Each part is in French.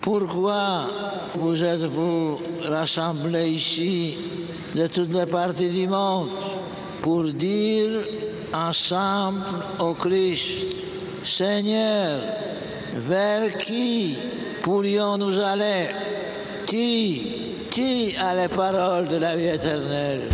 Pourquoi vous êtes-vous rassemblés ici de toutes les parties du monde pour dire ensemble au Christ, Seigneur, vers qui pourrions-nous aller? Qui, qui a les paroles de la vie éternelle?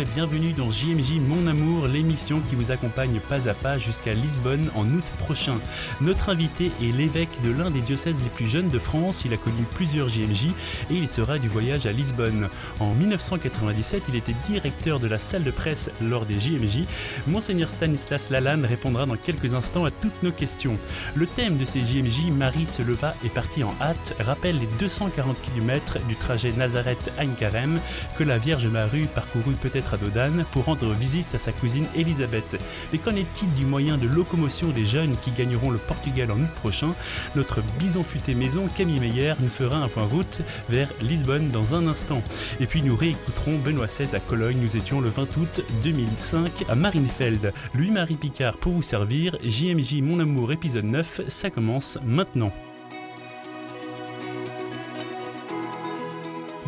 Et bienvenue dans JMJ Mon Amour, l'émission qui vous accompagne pas à pas jusqu'à Lisbonne en août prochain. Notre invité est l'évêque de l'un des diocèses les plus jeunes de France. Il a connu plusieurs JMJ et il sera du voyage à Lisbonne. En 1997, il était directeur de la salle de presse lors des JMJ. Monseigneur Stanislas Lalanne répondra dans quelques instants à toutes nos questions. Le thème de ces JMJ, Marie se leva et partit en hâte, rappelle les 240 km du trajet Nazareth-Ain-Carême que la Vierge Marie parcourut peut-être à Dodane pour rendre visite à sa cousine Elisabeth. Mais qu'en est-il du moyen de locomotion des jeunes qui gagneront le Portugal en août prochain Notre bison futé maison Camille Meyer nous fera un point route vers Lisbonne dans un instant. Et puis nous réécouterons Benoît XVI à Cologne. Nous étions le 20 août 2005 à Marinefeld. Louis-Marie Picard pour vous servir. JMJ Mon Amour épisode 9, ça commence maintenant.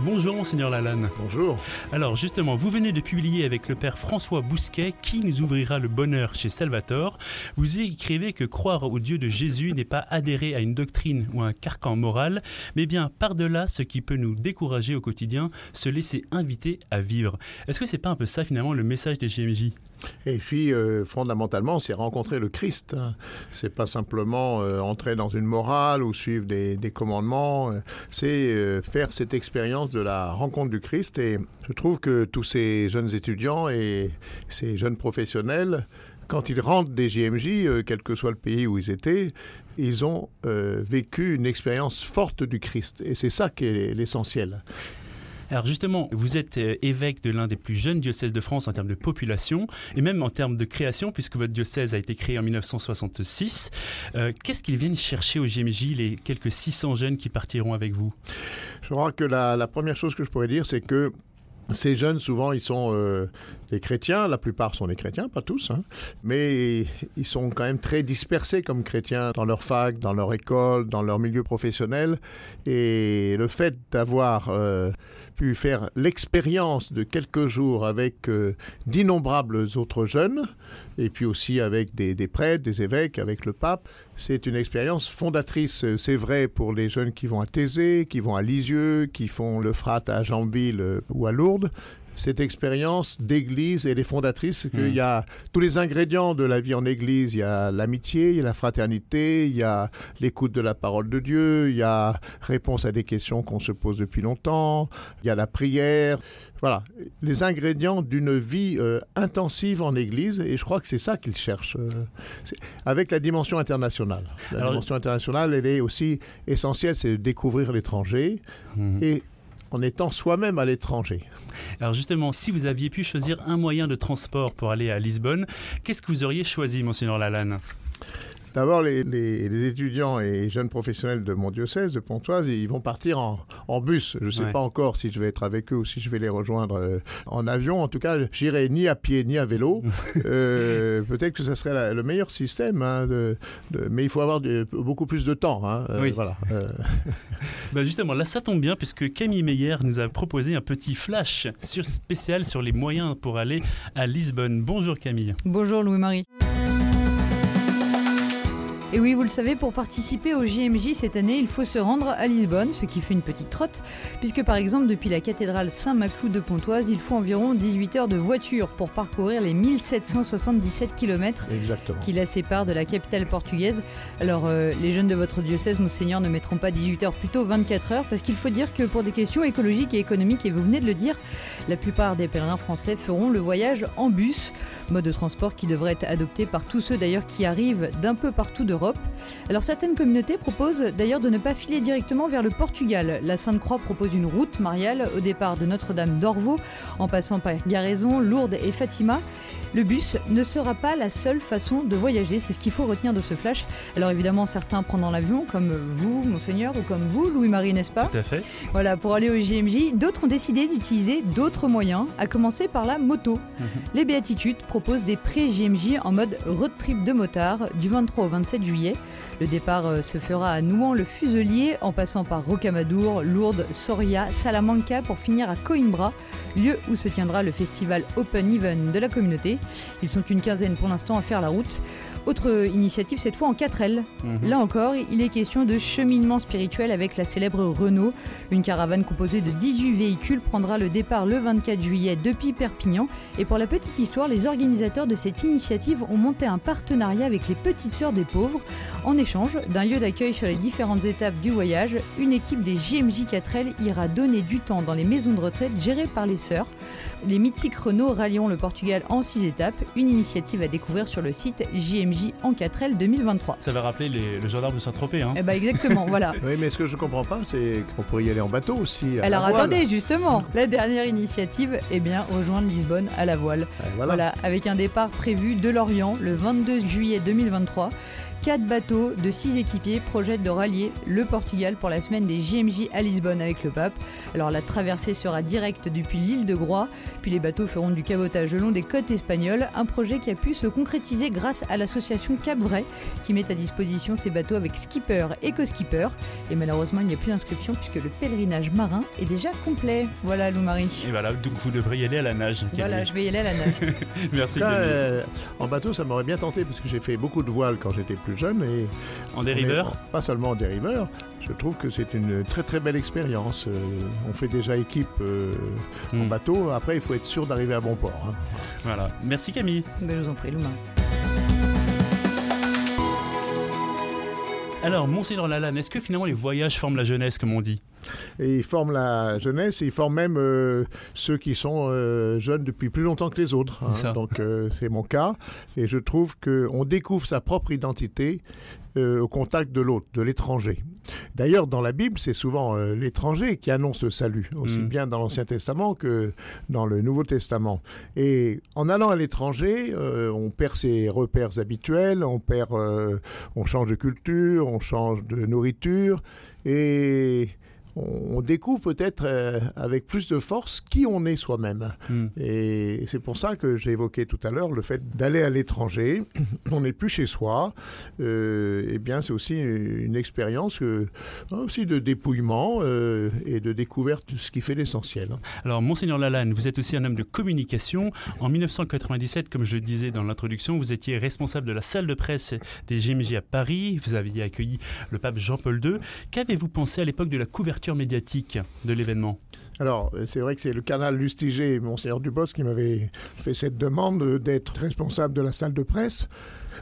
Bonjour Monseigneur Lalanne. Bonjour. Alors justement, vous venez de publier avec le Père François Bousquet Qui nous ouvrira le bonheur chez Salvatore. Vous écrivez que croire au Dieu de Jésus n'est pas adhérer à une doctrine ou un carcan moral, mais bien par-delà ce qui peut nous décourager au quotidien, se laisser inviter à vivre. Est-ce que c'est pas un peu ça finalement le message des GMJ et puis, euh, fondamentalement, c'est rencontrer le Christ. Hein. C'est pas simplement euh, entrer dans une morale ou suivre des, des commandements. Euh, c'est faire cette expérience de la rencontre du Christ. Et je trouve que tous ces jeunes étudiants et ces jeunes professionnels, quand ils rentrent des JMJ, quel que soit le pays où ils étaient, ils ont vécu une expérience forte du Christ. Et c'est ça qui est l'essentiel. Alors justement, vous êtes euh, évêque de l'un des plus jeunes diocèses de France en termes de population et même en termes de création, puisque votre diocèse a été créé en 1966. Euh, qu'est-ce qu'ils viennent chercher au GMJ, les quelques 600 jeunes qui partiront avec vous? Je crois que la, la première chose que je pourrais dire, c'est que ces jeunes, souvent, ils sont euh, des chrétiens. La plupart sont des chrétiens, pas tous, hein, mais ils sont quand même très dispersés comme chrétiens dans leur fac, dans leur école, dans leur milieu professionnel. Et le fait d'avoir euh, pu faire l'expérience de quelques jours avec euh, d'innombrables autres jeunes, et puis aussi avec des, prêtres, des évêques, avec le pape, c'est une expérience fondatrice. C'est vrai pour les jeunes qui vont à Thésée, qui vont à Lisieux, qui font le frat à Jambille ou à Lourdes cette expérience d'église, elle est fondatrice, qu'il hmm. y a tous les ingrédients de la vie en église. Il y a l'amitié, il y a la fraternité, il y a l'écoute de la parole de Dieu, il y a réponse à des questions qu'on se pose depuis longtemps, il y a la prière. Voilà, les ingrédients d'une vie euh, intensive en Église, et je crois que c'est ça qu'ils cherchent, euh, avec la dimension internationale. La dimension internationale, elle est aussi essentielle, c'est de découvrir l'étranger, hmm. et en étant soi-même à l'étranger. Alors justement, si vous aviez pu choisir un moyen de transport pour aller à Lisbonne, qu'est-ce que vous auriez choisi, monseigneur Lalanne? D'abord, les, les, étudiants et jeunes professionnels de mon diocèse de Pontoise, ils vont partir en, en bus. Je ne sais pas encore si je vais être avec eux ou si je vais les rejoindre euh, en avion. En tout cas, j'irai ni à pied ni à vélo. euh, Peut-être que ce serait le meilleur système, hein, de, de, mais il faut avoir beaucoup plus de temps. Hein, euh, oui. Voilà. Euh. bah justement, là, ça tombe bien puisque Camille Meyer nous a proposé un petit flash sur, spécial sur les moyens pour aller à Lisbonne. Bonjour Camille. Bonjour Louis-Marie. Et oui, vous le savez, pour participer au JMJ cette année, il faut se rendre à Lisbonne, ce qui fait une petite trotte, puisque par exemple, depuis la cathédrale Saint-Maclou de Pontoise, il faut environ 18 heures de voiture pour parcourir les 1777 km qui la séparent de la capitale portugaise. Alors, euh, les jeunes de votre diocèse, Monseigneur, ne mettront pas 18 heures, plutôt 24 heures, parce qu'il faut dire que pour des questions écologiques et économiques, et vous venez de le dire, la plupart des pèlerins français feront le voyage en bus, mode de transport qui devrait être adopté par tous ceux d'ailleurs qui arrivent d'un peu partout alors certaines communautés proposent d'ailleurs de ne pas filer directement vers le Portugal. La Sainte-Croix propose une route mariale au départ de Notre-Dame d'Orvaux en passant par Garaison, Lourdes et Fatima. Le bus ne sera pas la seule façon de voyager, c'est ce qu'il faut retenir de ce flash. Alors évidemment, certains prendront l'avion, comme vous, monseigneur, ou comme vous, Louis-Marie, n'est-ce pas Tout à fait. Voilà, pour aller au JMJ, d'autres ont décidé d'utiliser d'autres moyens, à commencer par la moto. Mhm. Les Béatitudes proposent des pré-JMJ en mode road trip de motard du 23 au 27 juillet juillet. Le départ euh, se fera à Nouan-le-Fuselier en passant par Rocamadour, Lourdes, Soria, Salamanca pour finir à Coimbra, lieu où se tiendra le festival Open Even de la communauté. Ils sont une quinzaine pour l'instant à faire la route. Autre initiative, cette fois en 4L. Mhm. Là encore, il est question de cheminement spirituel avec la célèbre Renault. Une caravane composée de 18 véhicules prendra le départ le 24 juillet depuis Perpignan. Et pour la petite histoire, les organisateurs de cette initiative ont monté un partenariat avec les Petites Sœurs des Pauvres. En échange d'un lieu d'accueil sur les différentes étapes du voyage, une équipe des JMJ 4L ira donner du temps dans les maisons de retraite gérées par les sœurs. Les mythiques Renault rallieront le Portugal en 6 étapes, une initiative à découvrir sur le site JMJ en 4L 2023. Ça va rappeler les- le gendarme de Saint-Tropez. Hein. Eh ben exactement, voilà. Oui, mais ce que je comprends pas, c'est qu'on pourrait y aller en bateau aussi. à la Alors voile. attendez, justement, la dernière initiative, eh bien, rejoindre Lisbonne à la voile. Euh, Voilà. Voilà, avec un départ prévu de Lorient le 22 juillet 2023. Quatre bateaux de six équipiers projettent de rallier le Portugal pour la semaine des JMJ à Lisbonne avec le pape. Alors la traversée sera directe depuis l'île de Groix, puis les bateaux feront du cabotage le long des côtes espagnoles, un projet qui a pu se concrétiser grâce à l'association Cap Vrai qui met à disposition ces bateaux avec skipper et co-skipper. Et malheureusement, il n'y a plus d'inscription puisque le pèlerinage marin est déjà complet. Voilà, Lou-Marie. Et voilà, donc vous devrez y aller à la nage. Voilà, je vais y aller à la nage. Merci euh, en bateau, ça m'aurait bien tenté parce que j'ai fait beaucoup de voiles quand j'étais plus jeune et En dériveur pas seulement en dériveur. Je trouve que c'est une très très belle expérience. Euh, on fait déjà équipe euh, en Hmm. bateau. Après, il faut être sûr d'arriver à bon port. hein. Voilà. Merci Camille. Ben, je vous en prie, Lou-Marie. Alors, Monseigneur Lalanne, est-ce que finalement les voyages forment la jeunesse, comme on dit? Et ils forment la jeunesse et ils forment même euh, ceux qui sont euh, jeunes depuis plus longtemps que les autres. hein. Donc euh, c'est mon cas. Et je trouve qu'on découvre sa propre identité au contact de l'autre, de l'étranger. D'ailleurs, dans la Bible, c'est souvent euh, l'étranger qui annonce le salut, aussi Mm. bien dans l'Ancien Testament que dans le Nouveau Testament. Et en allant à l'étranger, euh, on perd ses repères habituels, on perd, euh, on change de culture, on change de nourriture, et on, on découvre peut-être euh, avec plus de force qui on est soi-même. Hmm. Et c'est pour ça que j'ai évoqué tout à l'heure le fait d'aller à l'étranger. On n'est plus chez soi. Euh, eh bien, c'est aussi une expérience euh, aussi de dépouillement et de découverte de ce qui fait l'essentiel. Alors, Monseigneur Lalanne, vous êtes aussi un homme de communication. En 1997, comme je le disais dans l'introduction, vous étiez responsable de la salle de presse des GMJ à Paris. Vous aviez accueilli le pape Jean-Paul II. Qu'avez-vous pensé à l'époque de la couverture médiatique de l'événement Alors, euh, c'est vrai que c'est le canal Lustiger, Monseigneur Dubos, qui m'avait fait cette demande d'être responsable de la salle de presse.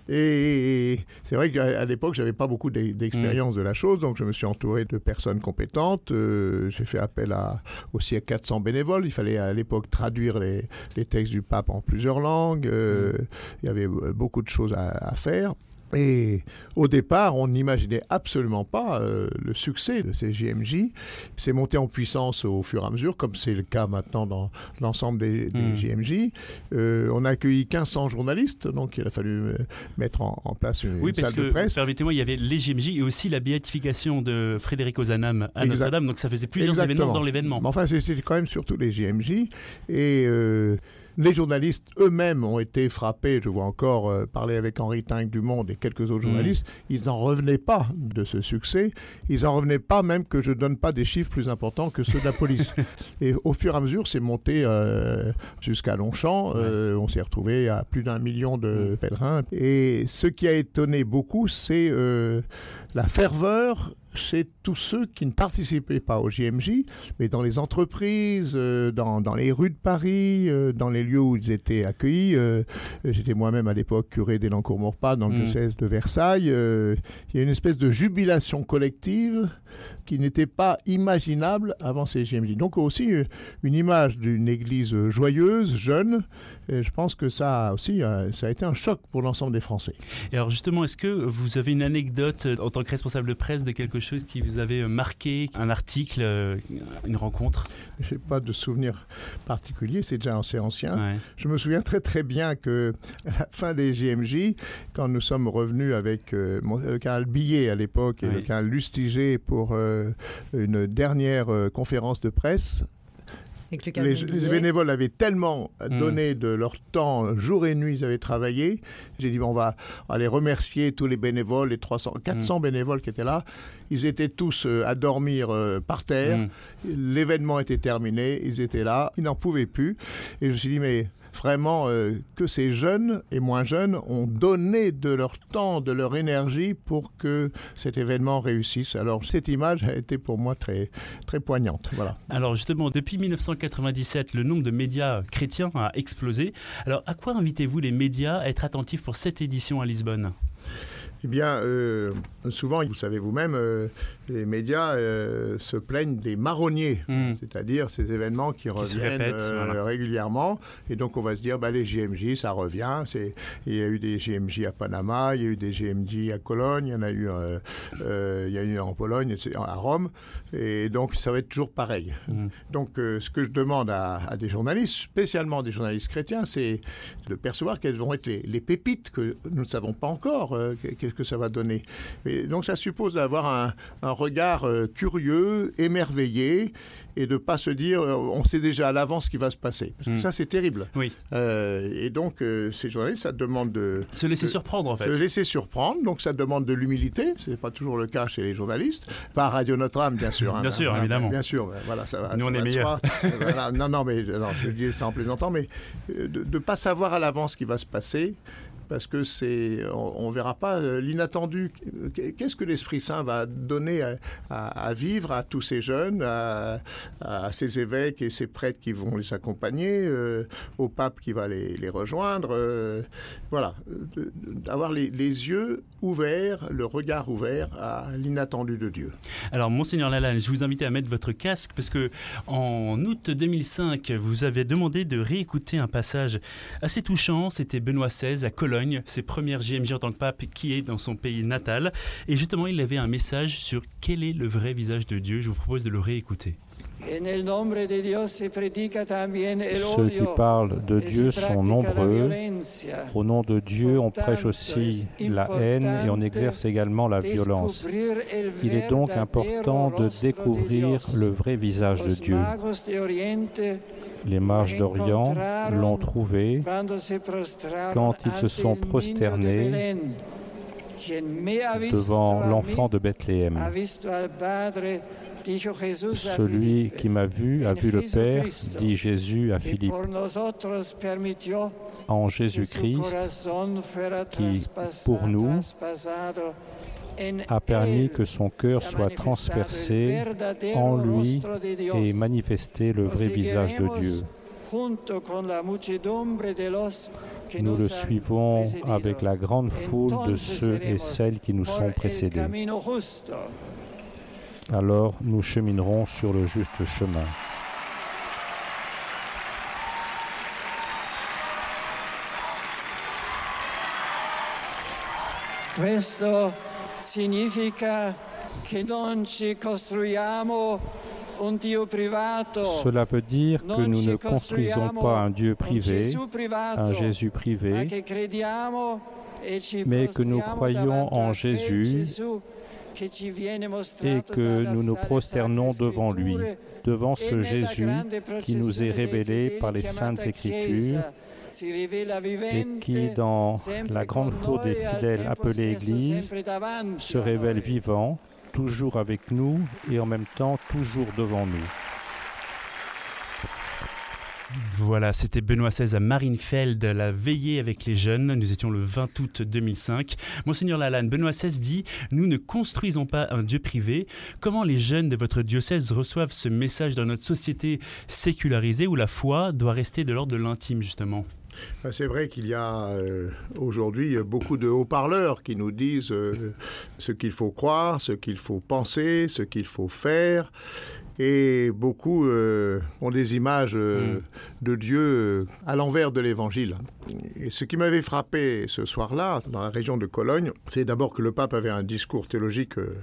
Et c'est vrai qu'à l'époque, j'avais pas beaucoup d'e- d'expérience de la chose, donc je me suis entouré de personnes compétentes. Euh, J'ai fait appel à, aussi à 400 bénévoles. Il fallait à l'époque traduire les, les textes du pape en plusieurs langues. Euh, Il y avait beaucoup de choses à, à faire. Et au départ, on n'imaginait absolument pas euh, le succès de ces JMJ. C'est monté en puissance au fur et à mesure, comme c'est le cas maintenant dans l'ensemble des, des. JMJ. Euh, on a accueilli 1500 journalistes, donc il a fallu euh, mettre en, en place une, Oui, une salle de que, presse. permettez-moi, il y avait les GMJ et aussi la béatification de Frédéric Ozanam à. Notre-Dame. Donc, ça faisait plusieurs Exactement. événements dans l'événement. Enfin, c'était quand même surtout les JMJ. Et euh, les journalistes eux-mêmes ont été frappés. Je vois encore euh, parler avec Henri Tinck du Monde et quelques autres Mm. journalistes. Ils n'en revenaient pas de ce succès. Ils n'en revenaient pas même que je donne pas des chiffres plus importants que ceux de la police. et au fur et à mesure, c'est monté euh, jusqu'à Longchamp. Euh, on s'est retrouvé à plus d'un million de pèlerins. Et ce qui a étonné beaucoup, c'est la ferveur chez tous ceux qui ne participaient pas au JMJ, mais dans les entreprises, euh, dans, dans les rues de Paris, euh, dans les lieux où ils étaient accueillis. euh, J'étais moi-même à l'époque curé d'Elancourt-Morpas dans le Mm. diocèse de Versailles. il y a une espèce de jubilation collective qui n'était pas imaginable avant ces JMJ. Donc aussi une image d'une église joyeuse, jeune. Et je pense que ça a aussi ça a été un choc pour l'ensemble des Français. Et alors, justement, est-ce que vous avez une anecdote en tant que responsable de presse de quelque chose qui vous avait marqué, un article, euh, une rencontre Je n'ai pas de souvenir particulier, c'est déjà assez ancien. Ouais. Je me souviens très très bien que à la fin des JMJ, quand nous sommes revenus avec euh, le canal Billet à l'époque et Oui. le canal Lustiger pour euh, une dernière euh, conférence de presse, les, bénévoles avaient tellement hmm. donné de leur temps, jour et nuit, ils avaient travaillé. J'ai dit, bon, on va aller remercier tous les bénévoles, les 300, 400 hmm. bénévoles qui étaient là. Ils étaient tous euh, à dormir euh, par terre. Hmm. L'événement était terminé, ils étaient là, ils n'en pouvaient plus. Et je me suis dit, mais vraiment euh, que ces jeunes et moins jeunes ont donné de leur temps, de leur énergie pour que cet événement réussisse. Alors cette image a été pour moi très, très poignante. Voilà. Alors justement, depuis 1997, le nombre de médias chrétiens a explosé. Alors à quoi invitez-vous les médias à être attentifs pour cette édition à Lisbonne? Eh bien, euh, souvent, vous savez vous-même, euh, les médias euh, se plaignent des marronniers, hmm. c'est-à-dire ces événements qui, reviennent régulièrement. Et donc, on va se dire, bah, les JMJ, ça revient. Il y a eu des JMJ à Panama, il y a eu des JMJ à Cologne, il y en a eu, il y a eu en Pologne, à Rome. Et donc, ça va être toujours pareil. Hmm. Donc, ce que je demande à, des journalistes, spécialement des journalistes chrétiens, c'est de percevoir quelles vont être les, les pépites que nous ne savons pas encore que ça va donner. donc ça suppose d'avoir un, regard euh, curieux, émerveillé, et de pas se dire euh, on sait déjà à l'avance ce qui va se passer. Parce que hmm. ça c'est terrible. Oui. Euh, et donc ces journalistes, ça demande de se laisser surprendre en fait. Se laisser surprendre, donc ça demande de l'humilité. C'est pas toujours le cas chez les journalistes. Pas Radio Notre-Dame bien sûr. Hein. bien sûr, évidemment. Bien sûr, voilà ça va. Nous on est meilleurs. non non mais je dis ça en plaisantant, mais de ne pas savoir à l'avance ce qui va se passer parce que c'est, on, verra pas euh, l'inattendu. Qu'est-ce que l'Esprit Saint va donner à, vivre à tous ces jeunes, à, ces évêques et ces prêtres qui vont les accompagner, euh, au pape qui va les, rejoindre. Euh, voilà, d'avoir les, yeux ouverts, le regard ouvert à l'inattendu de Dieu. Alors, monseigneur Lalanne, je vous invite à mettre votre casque parce que en août 2005, vous avez demandé de réécouter un passage assez touchant. C'était Benoît XVI à Cologne ses premières JMJ en tant que pape, qui est dans son pays natal. Et justement, il avait un message sur quel est le vrai visage de Dieu. Je vous propose de le réécouter. Ceux qui parlent de Dieu sont nombreux. Au nom de Dieu, on prêche aussi la haine et on exerce également la violence. Il est donc important de découvrir le vrai visage de Dieu. Les mages d'Orient l'ont trouvé quand ils se sont prosternés devant l'enfant de Bethléem. Celui qui m'a vu a vu le Père, dit Jésus à Philippe. En Jésus-Christ, qui, pour nous, a permis que son cœur soit transpercé en lui et manifester le vrai visage de Dieu. Nous le suivons avec la grande foule de ceux et celles qui nous sont précédés. Alors nous cheminerons sur le juste chemin. Cela veut dire que nous ne construisons pas un Dieu privé, un Jésus privé, mais que nous croyons en Jésus et que nous nous prosternons devant lui, devant ce Jésus qui nous est révélé par les saintes écritures et qui, dans la grande foule des fidèles appelés Église, se révèle vivant, toujours avec nous et en même temps toujours devant nous. Voilà, c'était Benoît XVI à Marienfeld, la veillée avec les jeunes. Nous étions le 20 août 2005. Monseigneur Lalanne, Benoît XVI dit Nous ne construisons pas un Dieu privé. Comment les jeunes de votre diocèse reçoivent ce message dans notre société sécularisée où la foi doit rester de l'ordre de l'intime, justement? Ben, c'est vrai qu'il y a euh, aujourd'hui beaucoup de haut-parleurs qui nous disent euh, ce qu'il faut croire, ce qu'il faut penser, ce qu'il faut faire. Et beaucoup euh, ont des images mm. de Dieu à l'envers de l'évangile. Et ce qui m'avait frappé ce soir-là, dans la région de Cologne, c'est d'abord que le pape avait un discours théologique euh,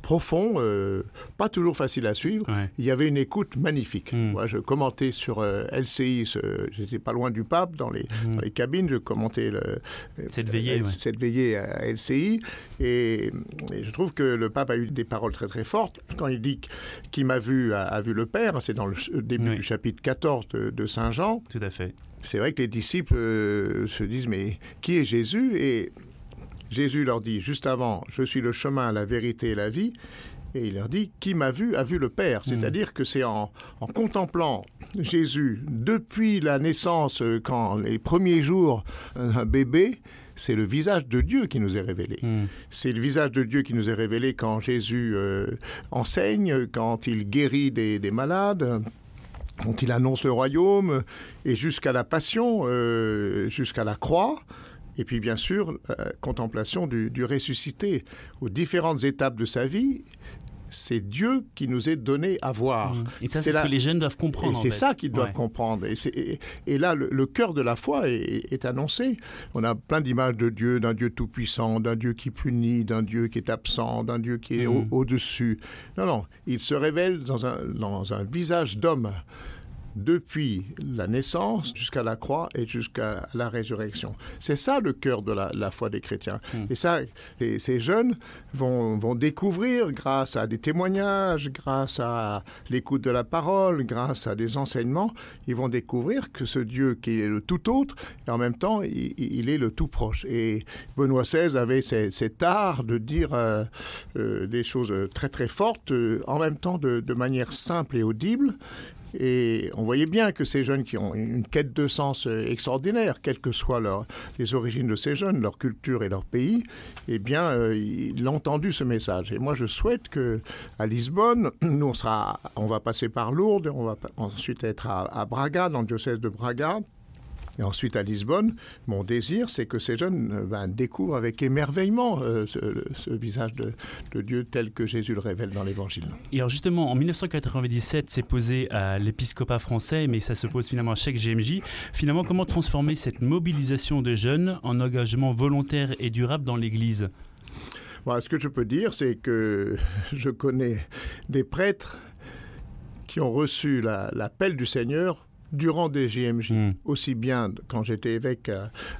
profond, euh, pas toujours facile à suivre. Il y avait une écoute magnifique. Hmm. Moi, je commentais sur euh, LCI, j'étais pas loin du pape, dans les, les cabines, je commentais le, cette, veillée, cette veillée à LCI. Et, je trouve que le pape a eu des paroles très très fortes quand il dit qu'il m'a vu vu a, vu le Père. C'est dans le début du chapitre 14 de, Saint Jean. Tout à fait. C'est vrai que les disciples euh, se disent mais qui est Jésus? Et Jésus leur dit juste avant je suis le chemin, la vérité et la vie. Et il leur dit, qui m'a vu a vu le Père. Mm. C'est-à-dire que c'est en, contemplant Jésus depuis la naissance, euh, quand les premiers jours, un bébé, c'est le visage de Dieu qui nous est révélé. Mm. C'est le visage de Dieu qui nous est révélé quand Jésus euh, enseigne, quand il guérit des, malades, quand il annonce le royaume, et jusqu'à la passion, euh, jusqu'à la croix. Et puis bien sûr, contemplation du, du, ressuscité aux différentes étapes de sa vie c'est Dieu qui nous est donné à voir. Mmh. Et ça, c'est ce que les jeunes doivent comprendre. Et c'est ça qu'ils doivent comprendre. Et, là, le, cœur de la foi est, annoncé. On a plein d'images de Dieu, d'un Dieu tout-puissant, d'un Dieu qui punit, d'un Dieu qui est absent, d'un Dieu qui est mmh. au-dessus. non, non, il se révèle dans un, dans un visage d'homme depuis la naissance jusqu'à la croix et jusqu'à la résurrection. C'est ça le cœur de la, foi des chrétiens. Hmm. Et ça, ces jeunes vont, vont, découvrir grâce à des témoignages, grâce à l'écoute de la parole, grâce à des enseignements, ils vont découvrir que ce Dieu qui est le tout autre, et en même temps, il, est le tout proche. Et Benoît XVI avait cet art de dire euh, euh, des choses très très fortes, euh, en même temps de, de manière simple et audible, et on voyait bien que ces jeunes qui ont une quête de sens euh, extraordinaire, quelles que soient les origines de ces jeunes, leur culture et leur pays, eh bien, euh, il entendu ce message. Et moi, je souhaite que à Lisbonne, nous, on, sera, on va passer par Lourdes, on va ensuite être à Braga, dans le diocèse de Braga, et ensuite à Lisbonne, mon désir, c'est que ces jeunes euh, ben, découvrent avec émerveillement euh, ce, visage de, Dieu tel que Jésus le révèle dans l'Évangile. Et alors justement, en 1997, c'est posé à l'épiscopat français, mais ça se pose finalement à chaque GMJ. Finalement, comment transformer cette mobilisation de jeunes en engagement volontaire et durable dans l'Église? Ce que je peux dire, c'est que je connais des prêtres qui ont reçu l'appel du Seigneur durant des JMJ, hmm. aussi bien quand j'étais évêque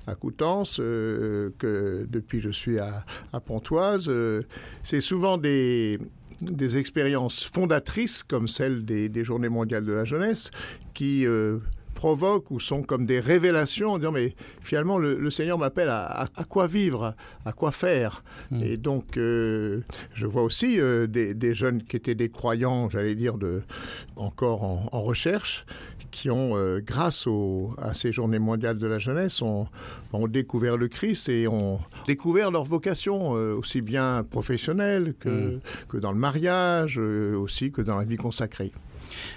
à, Coutances euh, que depuis je suis à, Pontoise. Euh, c'est souvent des, des expériences fondatrices comme celle des, Journées mondiales de la jeunesse qui euh, provoquent ou sont comme des révélations en disant mais finalement le, Seigneur m'appelle à, quoi vivre, à quoi faire. Hmm. Et donc je vois aussi des, jeunes qui étaient des croyants, j'allais dire, de, encore en, en recherche, qui ont, euh, grâce à ces journées mondiales de la jeunesse, ont, découvert le Christ et ont découvert leur vocation, euh, aussi bien professionnelle que, mm. que dans le mariage, euh, aussi que dans la vie consacrée.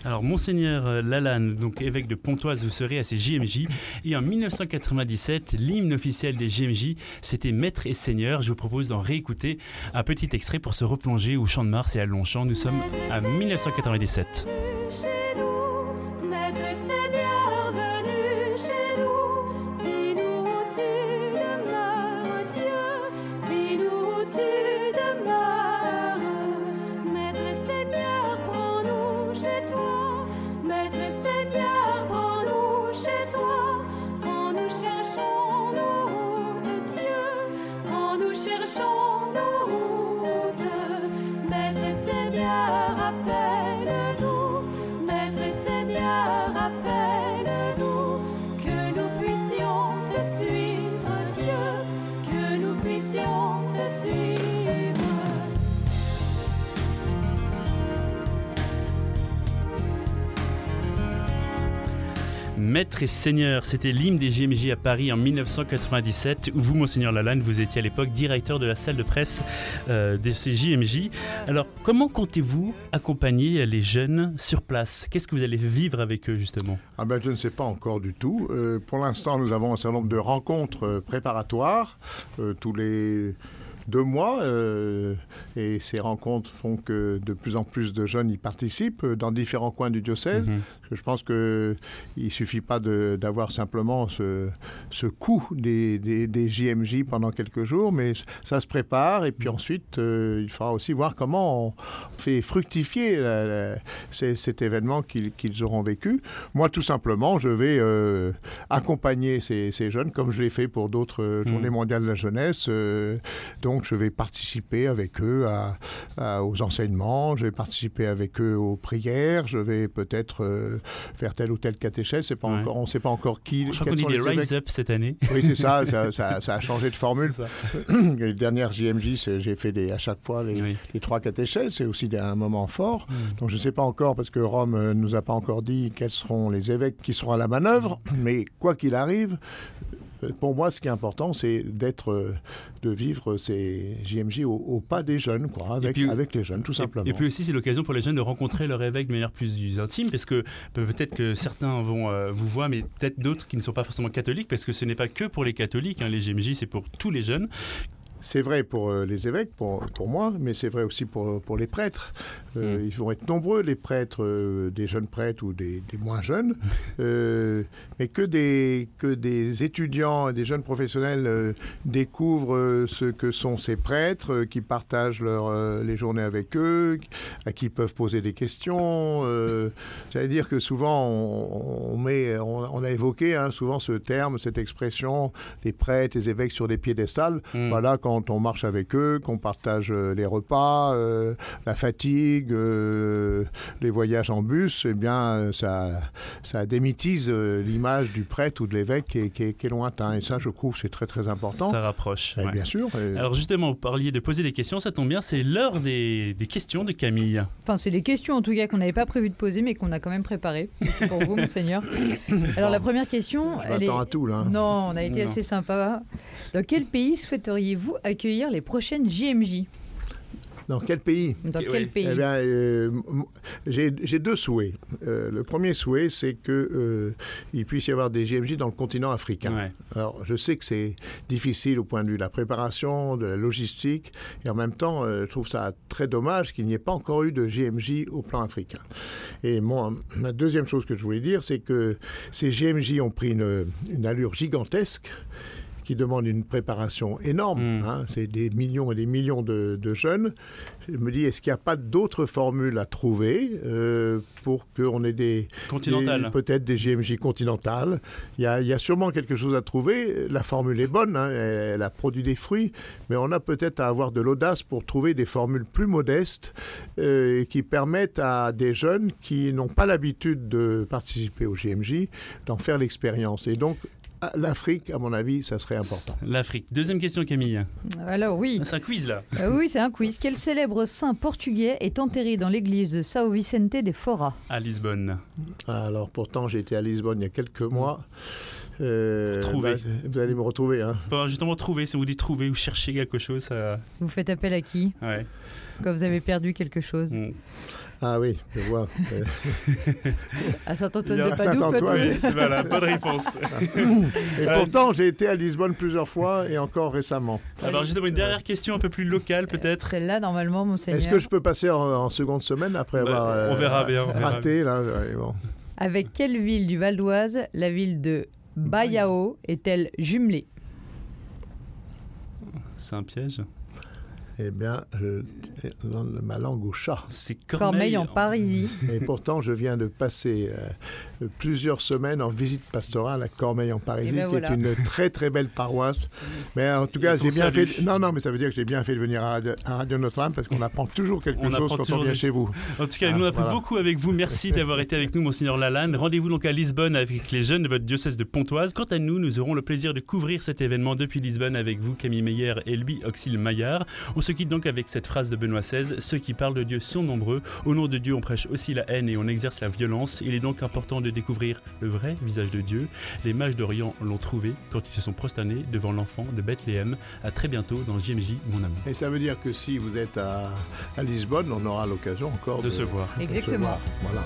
Alors, Monseigneur Lalanne, donc évêque de Pontoise, vous serez à ces JMJ. Et en 1997, l'hymne officiel des JMJ, c'était Maître et Seigneur. Je vous propose d'en réécouter un petit extrait pour se replonger au Champ de Mars et à Longchamp. Nous sommes à 1997. Et Seigneur, c'était l'hymne des GMJ à Paris en 1997. Où vous, Monseigneur Lalanne, vous étiez à l'époque directeur de la salle de presse euh, de JMJ. Alors, comment comptez-vous accompagner les jeunes sur place? Qu'est-ce que vous allez vivre avec eux, justement? Ah ben, Je ne sais pas encore du tout. Euh, pour l'instant, nous avons un certain nombre de rencontres euh, préparatoires tous les deux mois. Euh, et ces rencontres font que de plus en plus de jeunes y participent euh, dans différents coins du diocèse. Mhm. Je pense qu'il ne suffit pas d'avoir simplement ce, ce coût des, des, JMJ pendant quelques jours, mais ça se prépare. Et puis ensuite, euh, il faudra aussi voir comment on fait fructifier cet événement qu'ils auront vécu. Moi, tout simplement, je vais accompagner ces, ces, jeunes, comme je l'ai fait pour d'autres mhm. journées mondiales de la jeunesse. donc, donc je vais participer avec eux aux enseignements, je vais participer avec eux aux prières, je vais peut-être euh, faire telle ou telle catéchèse. Encore, on ne sait pas encore qui. Je crois qu'on dit les Rise Up cette année. Oui, c'est ça, ça, a changé de formule. les dernières JMJ, j'ai fait des, à chaque fois les, trois catéchèses. C'est aussi un moment fort. Hmm. Donc je ne sais pas encore parce que Rome ne euh, nous a pas encore dit quels seront les évêques qui seront à la manœuvre. Mais quoi qu'il arrive, pour moi, ce qui est important, c'est d'être, euh, de vivre ces JMJ au, pas des jeunes, quoi, avec, avec les jeunes, tout simplement. Et puis aussi, c'est l'occasion pour les jeunes de rencontrer leur évêque de manière plus intime, parce que peut-être que certains vont euh, vous voir, mais peut-être d'autres qui ne sont pas forcément catholiques, parce que ce n'est pas que pour les catholiques, hein, les JMJ, c'est pour tous les jeunes. C'est vrai pour euh, les évêques, pour, pour moi, mais c'est vrai aussi pour, pour les prêtres. Euh, mm. Ils vont être nombreux, les prêtres, euh, des jeunes prêtres ou des, moins jeunes, mais que des, que des étudiants et des jeunes professionnels découvrent ce que sont ces prêtres, qui partagent leur, les journées avec eux, à qui peuvent poser des questions. J'allais dire que souvent, on, met, on, a évoqué hein, souvent ce terme, cette expression, les prêtres, les évêques sur des piédestals. Voilà, quand quand on marche avec eux, qu'on partage euh, les repas, euh, la fatigue, euh, les voyages en bus, eh bien, ça, ça démitise l'image du prêtre ou de l'évêque qui, qui, est lointain. Et ça, je trouve, c'est très très important. Ça rapproche. Eh, bien sûr. Alors justement, vous parliez de poser des questions, ça tombe bien, c'est l'heure des, des, questions de Camille. Enfin, c'est les questions en tout cas qu'on n'avait pas prévu de poser, mais qu'on a quand même préparées. C'est pour vous, monseigneur. Alors la première question... Je elle à tout là. Non, on a été assez sympa. Dans quel pays souhaiteriez-vous accueillir les prochaines JMJ dans quel pays Dans quel pays eh euh, J'ai deux souhaits. Euh, le premier souhait, c'est qu'il euh, puisse y avoir des JMJ dans le continent africain. Alors, je sais que c'est difficile au point de vue de la préparation, de la logistique, et en même temps, je trouve ça très dommage qu'il n'y ait pas encore eu de JMJ au plan africain. Et moi, ma deuxième chose que je voulais dire, c'est que ces JMJ ont pris une, une allure gigantesque qui demande une préparation énorme. Hmm. Hein. c'est des millions et des millions de, jeunes. Je me dis, est-ce qu'il n'y a pas d'autres formules à trouver euh, pour qu'on ait des... Continentales. Peut-être des GMJ continentales? Il y, a, sûrement quelque chose à trouver. La formule est bonne, hein. elle, a produit des fruits, mais on a peut-être à avoir de l'audace pour trouver des formules plus modestes euh, qui permettent à des jeunes qui n'ont pas l'habitude de participer au GMJ d'en faire l'expérience. Et donc, L'Afrique, à mon avis, ça serait important. L'Afrique. Deuxième question, Camille. Alors oui. C'est un quiz là. Euh, oui, c'est un quiz. Quel célèbre saint portugais est enterré dans l'église de São Vicente de Fora? À Lisbonne. Alors pourtant, j'ai été à Lisbonne il y a quelques mois. Euh, bah, vous allez me retrouver. Hein. justement, trouver. Si vous dites trouver ou chercher quelque chose, ça... Vous faites appel à qui? Ouais. Quand vous avez perdu quelque chose. Mm. Ah oui, je vois. à Saint-Antoine de Padoue, oui, c'est voilà, bonne réponse. et pourtant, j'ai été à Lisbonne plusieurs fois et encore récemment. Alors, j'ai une dernière question un peu plus locale, peut-être. Celle-là, normalement, monseigneur. Est-ce que je peux passer en, seconde semaine après bah, avoir on verra bien, raté là, Avec quelle ville du Val d'Oise la ville de Bayao est-elle jumelée? C'est un piège eh bien, je donne ma langue au chat. C'est Cormeil, en Parisie. Et pourtant, je viens de passer euh, plusieurs semaines en visite pastorale à Cormeil en Parisie, eh ben qui est une très très belle paroisse. Mais en tout cas, j'ai bien fait. Non, non, mais ça veut dire que j'ai bien fait de venir à Radio, Notre-Dame parce qu'on apprend toujours quelque chose quand on vient chez vous. En tout cas, nous on apprend beaucoup avec vous. Merci d'avoir été avec nous, Monseigneur Lalanne. Rendez-vous donc à Lisbonne avec les jeunes de votre diocèse de Pontoise. Quant à nous, nous aurons le plaisir de couvrir cet événement depuis Lisbonne avec vous, Camille Meyer et lui, Auxil Maillard. On se quitte donc avec cette phrase de Benoît XVI Ceux qui parlent de Dieu sont nombreux. Au nom de Dieu, on prêche aussi la haine et on exerce la violence. Il est donc important de découvrir le vrai visage de Dieu. Les mages d'Orient l'ont trouvé quand ils se sont prosternés devant l'enfant de Bethléem. À très bientôt dans JMJ, mon amour. Et ça veut dire que si vous êtes à, Lisbonne, on aura l'occasion encore de, se voir. Exactement. Voilà.